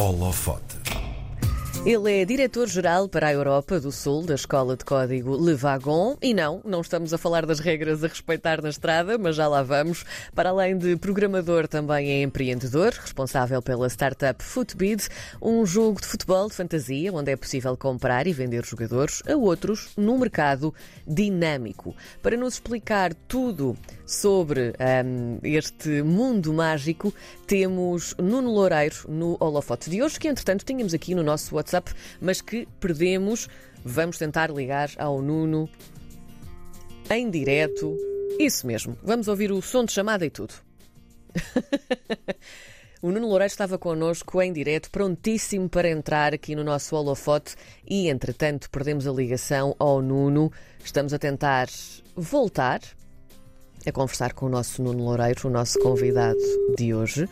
Holofote. Ele é diretor-geral para a Europa do Sul da Escola de Código Le Wagon. E não, não estamos a falar das regras a respeitar na estrada, mas já lá vamos. Para além de programador, também é empreendedor, responsável pela startup Footbid, um jogo de futebol de fantasia onde é possível comprar e vender jogadores a outros num mercado dinâmico. Para nos explicar tudo sobre um, este mundo mágico, temos Nuno Loureiro no holofote de hoje, que entretanto tínhamos aqui no nosso WhatsApp, mas que perdemos. Vamos tentar ligar ao Nuno em direto. Isso mesmo, vamos ouvir o som de chamada e tudo. O Nuno Loureiro estava connosco em direto, prontíssimo para entrar aqui no nosso holofote e, entretanto, perdemos a ligação ao Nuno. Estamos a tentar voltar a conversar com o nosso Nuno Loureiro, o nosso convidado de hoje.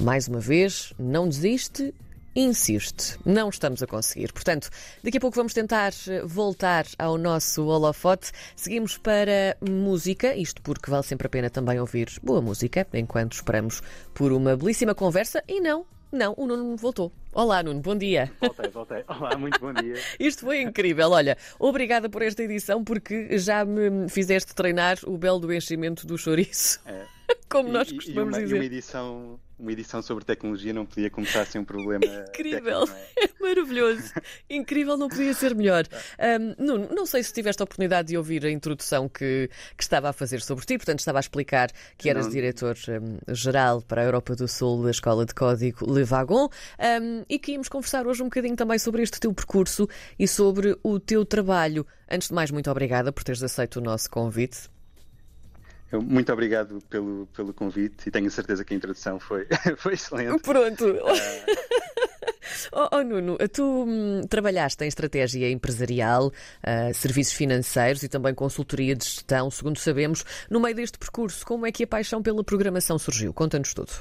Mais uma vez, não desiste, insiste. Não estamos a conseguir. Portanto, daqui a pouco vamos tentar voltar ao nosso holofote. Seguimos para música, isto porque vale sempre a pena também ouvir boa música, enquanto esperamos por uma belíssima conversa. E não, não, o Nuno voltou. Olá, Nuno, bom dia. Voltei, voltei. Olá, muito bom dia. Isto foi incrível. Olha, obrigada por esta edição, porque já me fizeste treinar o belo do enchimento do chouriço. É. Como nós costumamos e uma, dizer. E uma edição uma edição sobre tecnologia não podia começar sem um problema. Incrível, técnico, é? é? maravilhoso. Incrível, não podia ser melhor. Um, Nuno, não sei se tiveste a oportunidade de ouvir a introdução que, que estava a fazer sobre ti, portanto, estava a explicar que eras diretor-geral um, para a Europa do Sul da Escola de Código Le Wagon um, e que íamos conversar hoje um bocadinho também sobre este teu percurso e sobre o teu trabalho. Antes de mais, muito obrigada por teres aceito o nosso convite. Muito obrigado pelo, pelo convite e tenho certeza que a introdução foi, foi excelente. Pronto. Uh... Oh, oh, Nuno, tu hum, trabalhaste em estratégia empresarial, uh, serviços financeiros e também consultoria de gestão, segundo sabemos. No meio deste percurso, como é que a paixão pela programação surgiu? Conta-nos tudo.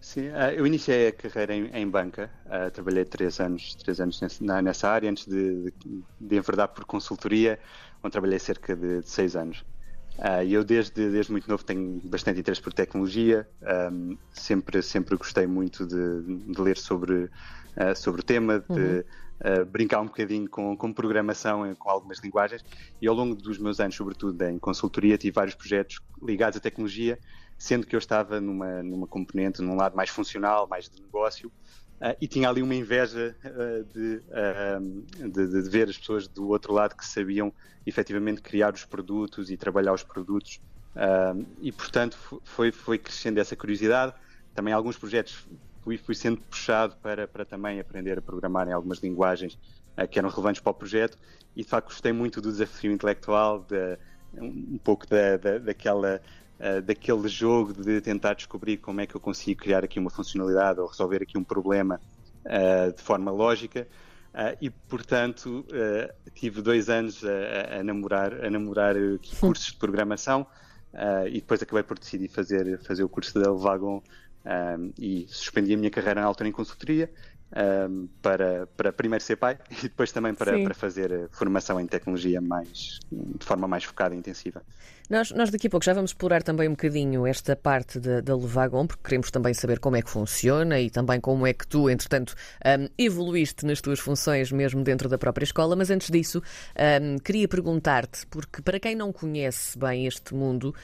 Sim, uh, eu iniciei a carreira em, em banca, uh, trabalhei três anos, três anos nessa, nessa área, antes de, de, de enverdar por consultoria, onde trabalhei cerca de, de seis anos. Uh, eu desde, desde muito novo tenho bastante interesse por tecnologia, um, sempre, sempre gostei muito de, de ler sobre, uh, sobre o tema, de uhum. uh, brincar um bocadinho com, com programação, com algumas linguagens, e ao longo dos meus anos, sobretudo em consultoria, tive vários projetos ligados à tecnologia, sendo que eu estava numa, numa componente, num lado mais funcional, mais de negócio, Uh, e tinha ali uma inveja uh, de, uh, de, de, ver as pessoas do outro lado que sabiam efetivamente criar os produtos e trabalhar os produtos. e, portanto, foi, foi crescendo essa curiosidade. Também alguns projetos fui, fui sendo puxado para, para também aprender a programar em algumas linguagens que eram relevantes para o projeto. E, de facto, gostei muito do desafio intelectual, de, um pouco da, da, daquela uh, daquele jogo de tentar descobrir como é que eu consigo criar aqui uma funcionalidade ou resolver aqui um problema uh, de forma lógica. Uh, e portanto tive dois anos a, a namorar a namorar cursos de programação e depois acabei por decidir fazer fazer o curso da Vagon e suspendi a minha carreira na altura em consultoria um, para, para primeiro ser pai e depois também para, para fazer formação em tecnologia mais, de forma mais focada e intensiva. Nós, nós daqui a pouco já vamos explorar também um bocadinho esta parte da, Levagon, porque queremos também saber como é que funciona e também como é que tu, entretanto, um, evoluíste nas tuas funções mesmo dentro da própria escola. Mas antes disso, um, queria perguntar-te, porque para quem não conhece bem este mundo,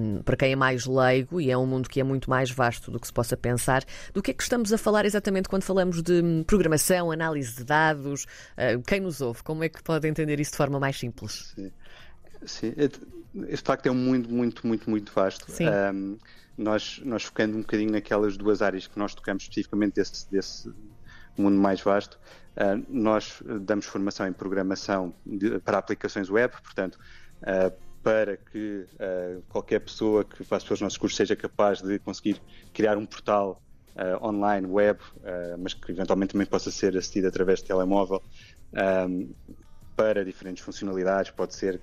um, para quem é mais leigo, e é um mundo que é muito mais vasto do que se possa pensar, do que é que estamos a falar exatamente quando falamos de programação, análise de dados? Uh, quem nos ouve, como é que pode entender isso de forma mais simples? Sim. Sim, este facto é mundo muito, muito, muito vasto. Um, nós, nós focando um bocadinho naquelas duas áreas que nós tocamos especificamente desse, desse mundo mais vasto, uh, nós damos formação em programação de, para aplicações web, portanto, uh, para que uh, qualquer pessoa que faça os nossos cursos seja capaz de conseguir criar um portal online, web, mas que eventualmente também possa ser assistido através de telemóvel, um, para diferentes funcionalidades, pode ser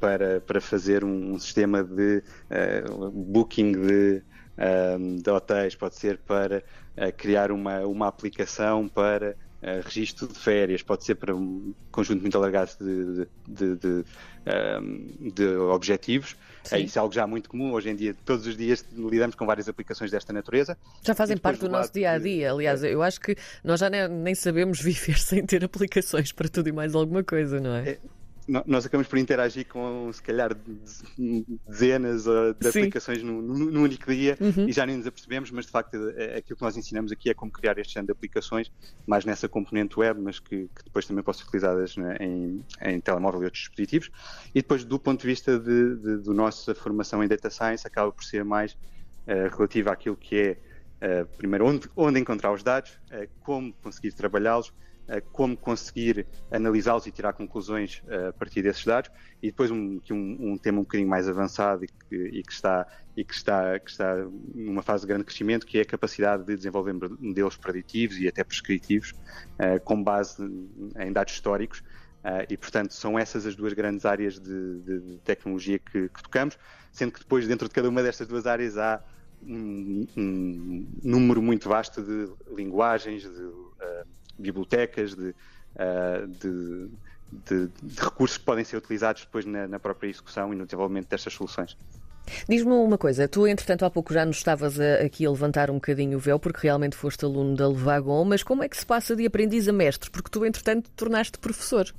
para, para fazer um, um sistema de uh, booking de, um, de hotéis, pode ser para uh, criar uma, uma aplicação para uh, registro de férias, pode ser para um conjunto muito alargado de, de, de, de, um, de objetivos. É isso é algo já muito comum. Hoje em dia, todos os dias, lidamos com várias aplicações desta natureza. Já fazem parte do, do nosso dia a dia. Aliás, eu acho que nós já nem, nem sabemos viver sem ter aplicações para tudo e mais alguma coisa, não é? é nós acabamos por interagir com, se calhar, dezenas de aplicações num, num único dia uhum. e já nem nos apercebemos, mas de facto é, é, aquilo que nós ensinamos aqui é como criar este género de aplicações, mais nessa componente web, mas que, que depois também possam ser utilizadas né, em, em, telemóvel e outros dispositivos. E depois, do ponto de vista de, de, do nossa formação em Data Science, acaba por ser mais uh, relativa àquilo que é, uh, primeiro, onde, onde encontrar os dados, uh, como conseguir trabalhá-los, como conseguir analisá-los e tirar conclusões eh, a partir desses dados. E depois um, um, um tema um bocadinho mais avançado e que, e que, está e que está que está numa fase de grande crescimento que é a capacidade de desenvolver modelos preditivos e até prescritivos uh, com base em dados históricos. Uh, e portanto são essas as duas grandes áreas de, de, de tecnologia que, que, tocamos sendo que depois dentro de cada uma destas duas áreas há um, um número muito vasto de linguagens de uh, bibliotecas, de, uh, de, de, de, recursos que podem ser utilizados depois na, na própria execução e no desenvolvimento destas soluções. Diz-me uma coisa, tu entretanto há pouco já nos estavas a, aqui a levantar um bocadinho o véu porque realmente foste aluno da Levagon, mas como é que se passa de aprendiz a mestre? Porque tu entretanto tornaste professor.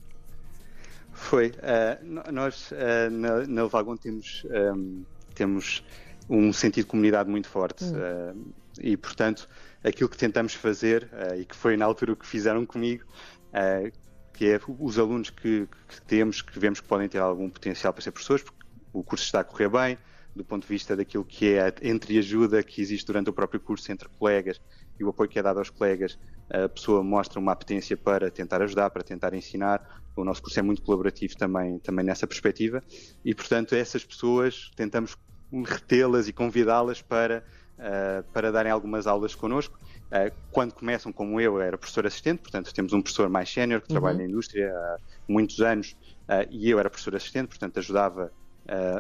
Foi. Uh, nós uh, na, na Levagon temos, um, temos um sentido de comunidade muito forte hum. uh, e portanto aquilo que tentamos fazer, uh, e que foi na altura o que fizeram comigo, uh, que é os alunos que, que, temos, que vemos que podem ter algum potencial para ser professores, porque o curso está a correr bem, do ponto de vista daquilo que é a entreajuda que existe durante o próprio curso entre colegas e o apoio que é dado aos colegas, a pessoa mostra uma apetência para tentar ajudar, para tentar ensinar. O nosso curso é muito colaborativo também, também nessa perspectiva e, portanto, essas pessoas tentamos retê-las e convidá-las para uh, para darem algumas aulas connosco. Uh, quando começam, como eu, era professor assistente, portanto temos um professor mais sénior que uhum. trabalha na indústria há muitos anos uh, e eu era professor assistente, portanto ajudava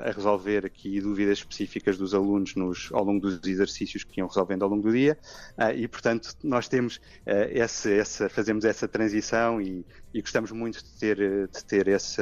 a resolver aqui dúvidas específicas dos alunos nos, ao longo dos exercícios que iam resolvendo ao longo do dia e portanto nós temos esse, essa, fazemos essa transição e, e, gostamos muito de ter, de ter esse,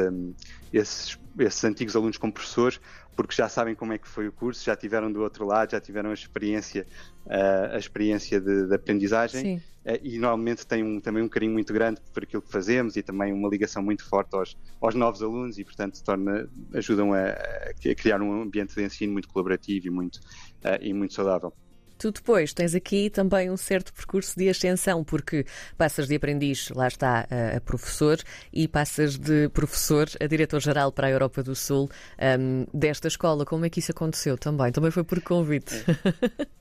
esses, esses antigos alunos como professores porque já sabem como é que foi o curso, já tiveram do outro lado, já tiveram a experiência, uh, a experiência de, de aprendizagem uh, e normalmente têm um, também um carinho muito grande por aquilo que fazemos e também uma ligação muito forte aos, aos novos alunos e portanto torna, ajudam a, a, criar um ambiente de ensino muito colaborativo e muito, uh, e muito saudável. Tu depois tens aqui também um certo percurso de ascensão, porque passas de aprendiz, lá está, a, professor, e passas de professor a diretor-geral para a Europa do Sul um, desta escola. Como é que isso aconteceu também? Também foi por convite.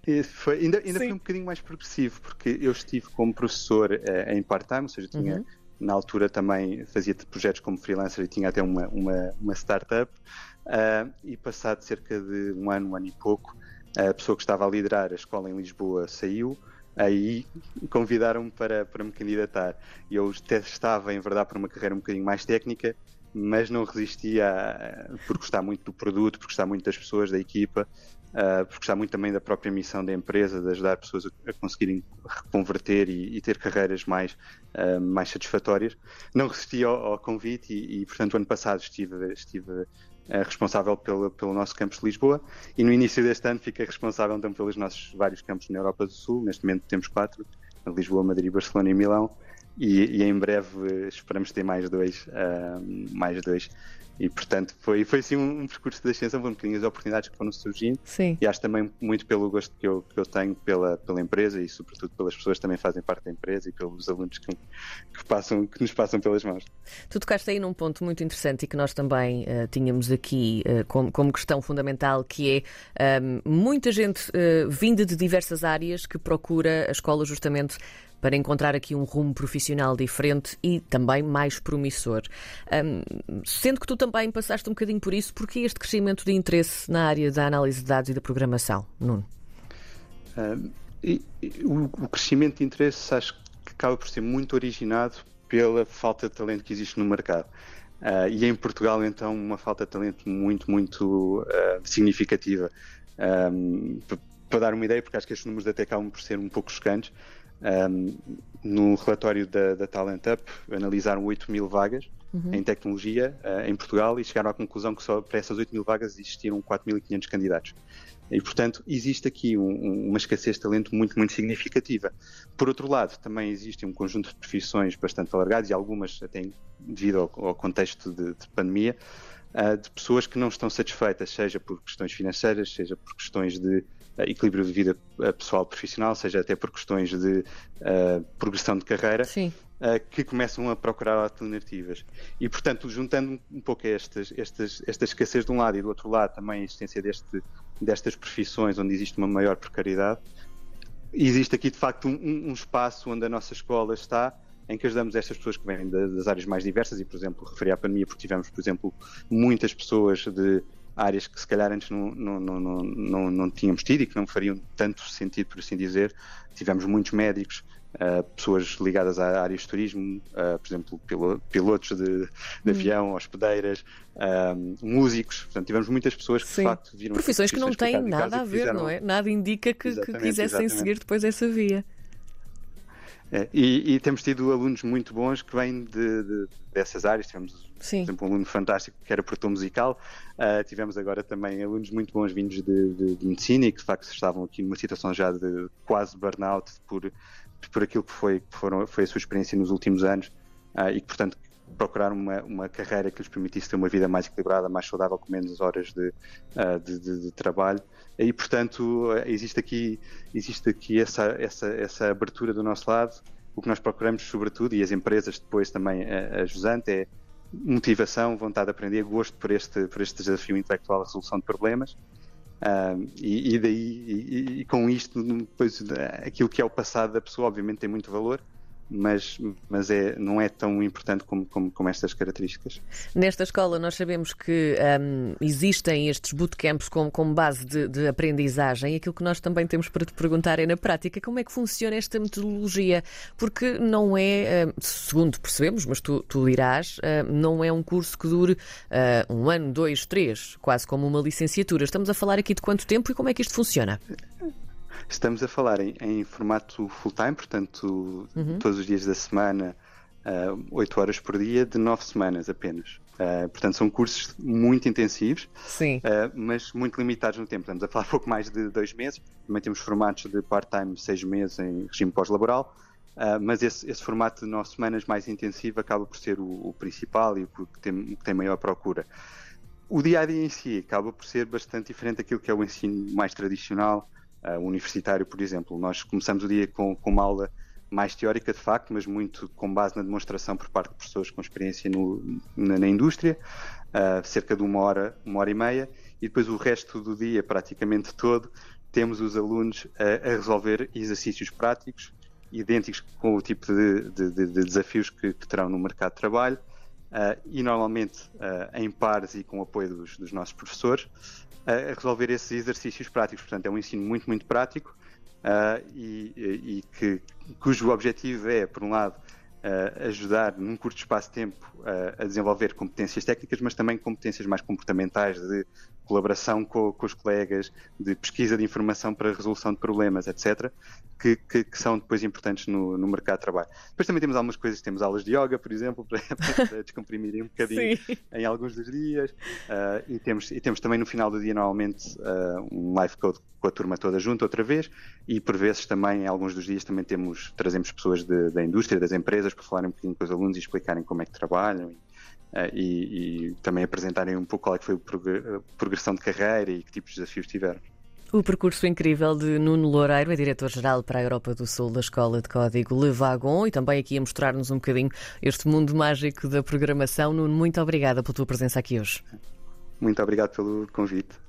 É. Foi, ainda ainda foi um bocadinho mais progressivo, porque eu estive como professor uh, em part-time, ou seja, tinha. Uhum na altura também fazia projetos como freelancer e tinha até uma, uma, uma startup. Uh, e passado cerca de um ano, um ano e pouco, a pessoa que estava a liderar a escola em Lisboa saiu, aí convidaram-me para, para me candidatar. Eu estava, em verdade, por uma carreira um bocadinho mais técnica, mas não resistia por gostar muito do produto, por gostar muito das pessoas, da equipa, uh, por gostar muito também da própria missão da empresa, de ajudar pessoas a, a conseguirem reconverter e, e, ter carreiras mais, uh, mais satisfatórias. Não resisti ao, ao convite e, e, portanto, ano passado estive, estive responsável pelo, pelo nosso campus de Lisboa e no início deste ano fiquei responsável então pelos nossos vários campos na Europa do Sul. Neste momento temos quatro: Lisboa, Madrid, Barcelona e Milão. E, e em breve esperamos ter mais dois, uh, mais dois e, portanto, foi, foi assim um, um percurso de ascensão, foram um bocadinho as oportunidades que foram surgindo. Sim. E acho também muito pelo gosto que eu, que eu tenho pela, pela empresa e, sobretudo, pelas pessoas que também fazem parte da empresa e pelos alunos que, que, passam, que nos passam pelas mãos. Tu tocaste aí num ponto muito interessante e que nós também uh, tínhamos aqui uh, como, como questão fundamental, que é um, muita gente uh, vinda de diversas áreas que procura a escola justamente para encontrar aqui um rumo profissional diferente e também mais promissor. Um, sendo que tu também passaste um bocadinho por isso, porque este crescimento de interesse na área da análise de dados e da programação, Nuno? Um, e, e, o, o crescimento de interesse acho que acaba por ser muito originado pela falta de talento que existe no mercado. Uh, e em Portugal, então, uma falta de talento muito, muito uh, significativa. Um, para dar uma ideia, porque acho que estes números até acabam por ser um pouco chocantes, Um, no relatório da, da Talent Up, analisaram 8 mil vagas uhum. em tecnologia uh, em Portugal e chegaram à conclusão que só para essas 8 mil vagas existiam 4.500 candidatos. E, portanto, existe aqui um, uma escassez de talento muito, muito significativa. Por outro lado, também existe um conjunto de profissões bastante alargadas e algumas até devido ao, ao contexto de, de pandemia, de pessoas que não estão satisfeitas, seja por questões financeiras, seja por questões de uh, equilíbrio de vida pessoal profissional, seja até por questões de uh, progressão de carreira, que começam a procurar alternativas. E, portanto, juntando um pouco estas, estas, esta escassez de um lado e do outro lado também a existência deste, destas profissões onde existe uma maior precariedade, existe aqui de facto um, um espaço onde a nossa escola está em que ajudamos estas pessoas que vêm das áreas mais diversas e, por exemplo, referi à pandemia porque tivemos, por exemplo, muitas pessoas de áreas que se calhar antes não, não, não, não, não tínhamos tido e que não fariam tanto sentido, por assim dizer. Tivemos muitos médicos, Uh, pessoas ligadas à área de turismo, uh, por exemplo, pilotos de, de hum. avião, hospedeiras, uh, músicos. Portanto, tivemos muitas pessoas que Sim. de facto viram. Profissões que não têm nada a ver, fizeram... não é? Nada indica que, que quisessem exatamente. seguir depois essa via. É, e, e, temos tido alunos muito bons que vêm de, de, dessas áreas. Tivemos, Sim. por exemplo, um aluno fantástico que era produtor musical. Uh, tivemos agora também alunos muito bons vindos de, de, de, medicina e que de facto estavam aqui numa situação já de quase burnout por, por aquilo que foi, que foram, foi a sua experiência nos últimos anos uh, e que, portanto, procuraram uma, uma carreira que lhes permitisse ter uma vida mais equilibrada, mais saudável, com menos horas de, uh, de, de, de, trabalho. E, portanto, existe aqui, existe aqui essa, essa, essa abertura do nosso lado. O que nós procuramos, sobretudo, e as empresas depois também a, a Jusante, é motivação, vontade de aprender, gosto por este, por este desafio intelectual, a resolução de problemas. E, e, daí, e, e, com isto, depois, aquilo que é o passado da pessoa, obviamente, tem muito valor, mas, mas é, não é tão importante como, como, como estas características. Nesta escola, nós sabemos que um, existem estes bootcamps como, como base de, de, aprendizagem. E aquilo que nós também temos para te perguntar é, na prática, como é que funciona esta metodologia? Porque não é, hum, segundo percebemos, mas tu, tu irás, hum, não é um curso que dure uh, um ano, dois, três, quase como uma licenciatura. Estamos a falar aqui de quanto tempo e como é que isto funciona? Estamos a falar em, em formato full-time, portanto, uhum. todos os dias da semana, uh, ah, 8 horas por dia, de 9 semanas apenas. Uh, portanto, são cursos muito intensivos, uh, mas muito limitados no tempo. Estamos a falar pouco mais de dois meses. Também temos formatos de part-time, seis meses em regime pós-laboral. Uh, mas esse, esse, formato de nove semanas mais intensivo acaba por ser o, o principal e o que tem, que tem maior procura. O dia a dia em si acaba por ser bastante diferente daquilo que é o ensino mais tradicional, uh, universitário, por exemplo. Nós começamos o dia com, com, uma aula mais teórica, de facto, mas muito com base na demonstração por parte de pessoas com experiência no, na, na, indústria, uh, cerca de uma hora, uma hora e meia, e depois o resto do dia, praticamente todo, temos os alunos a, a resolver exercícios práticos idênticos com o tipo de, de, de desafios que, que, terão no mercado de trabalho uh, e normalmente uh, em pares e com o apoio dos, dos nossos professores a resolver esses exercícios práticos. Portanto, é um ensino muito, muito prático uh, e, e que, cujo objetivo é, por um lado, uh, ajudar num curto espaço de tempo uh, a desenvolver competências técnicas, mas também competências mais comportamentais de colaboração com, com, os colegas, de pesquisa de informação para resolução de problemas, etc., que, que, que são depois importantes no, no, mercado de trabalho. Depois também temos algumas coisas, temos aulas de yoga, por exemplo, para, para descomprimir um bocadinho Sim. em alguns dos dias, uh, e, temos, e temos também no final do dia, normalmente, uh, um live code com a turma toda junto outra vez, e por vezes também, em alguns dos dias, também temos, trazemos pessoas de, da indústria, das empresas, para falarem um bocadinho com os alunos e explicarem como é que trabalham. E, Uh, e, e, também apresentarem um pouco qual é que foi a progressão de carreira e que tipos de desafios tiveram. O percurso incrível de Nuno Loureiro, é diretor-geral para a Europa do Sul da Escola de Código Le Wagon e também aqui a mostrar-nos um bocadinho este mundo mágico da programação. Nuno, muito obrigada pela tua presença aqui hoje. Muito obrigado pelo convite.